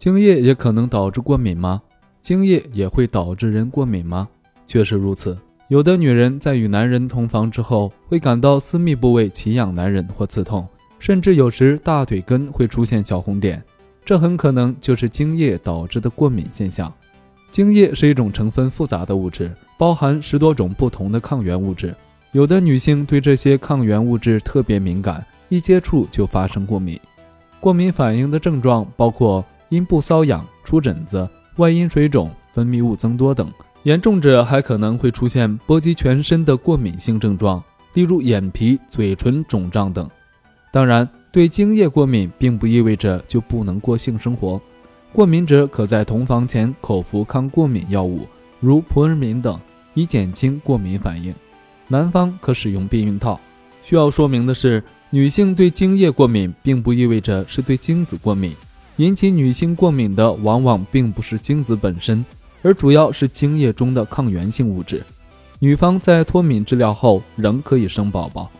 精液也可能导致过敏吗？精液也会导致人过敏吗？确实如此。有的女人在与男人同房之后，会感到私密部位奇痒难忍或刺痛，甚至有时大腿根会出现小红点，这很可能就是精液导致的过敏现象。精液是一种成分复杂的物质，包含十多种不同的抗原物质。有的女性对这些抗原物质特别敏感，一接触就发生过敏。过敏反应的症状包括阴部瘙痒、出疹子、外阴水肿、分泌物增多等，严重者还可能会出现波及全身的过敏性症状，例如眼皮、嘴唇肿胀等。当然，对精液过敏并不意味着就不能过性生活。过敏者可在同房前口服抗过敏药物，如扑尔敏等，以减轻过敏反应。男方可使用避孕套。需要说明的是，女性对精液过敏并不意味着是对精子过敏。引起女性过敏的往往并不是精子本身，而主要是精液中的抗原性物质。女方在脱敏治疗后仍可以生宝宝。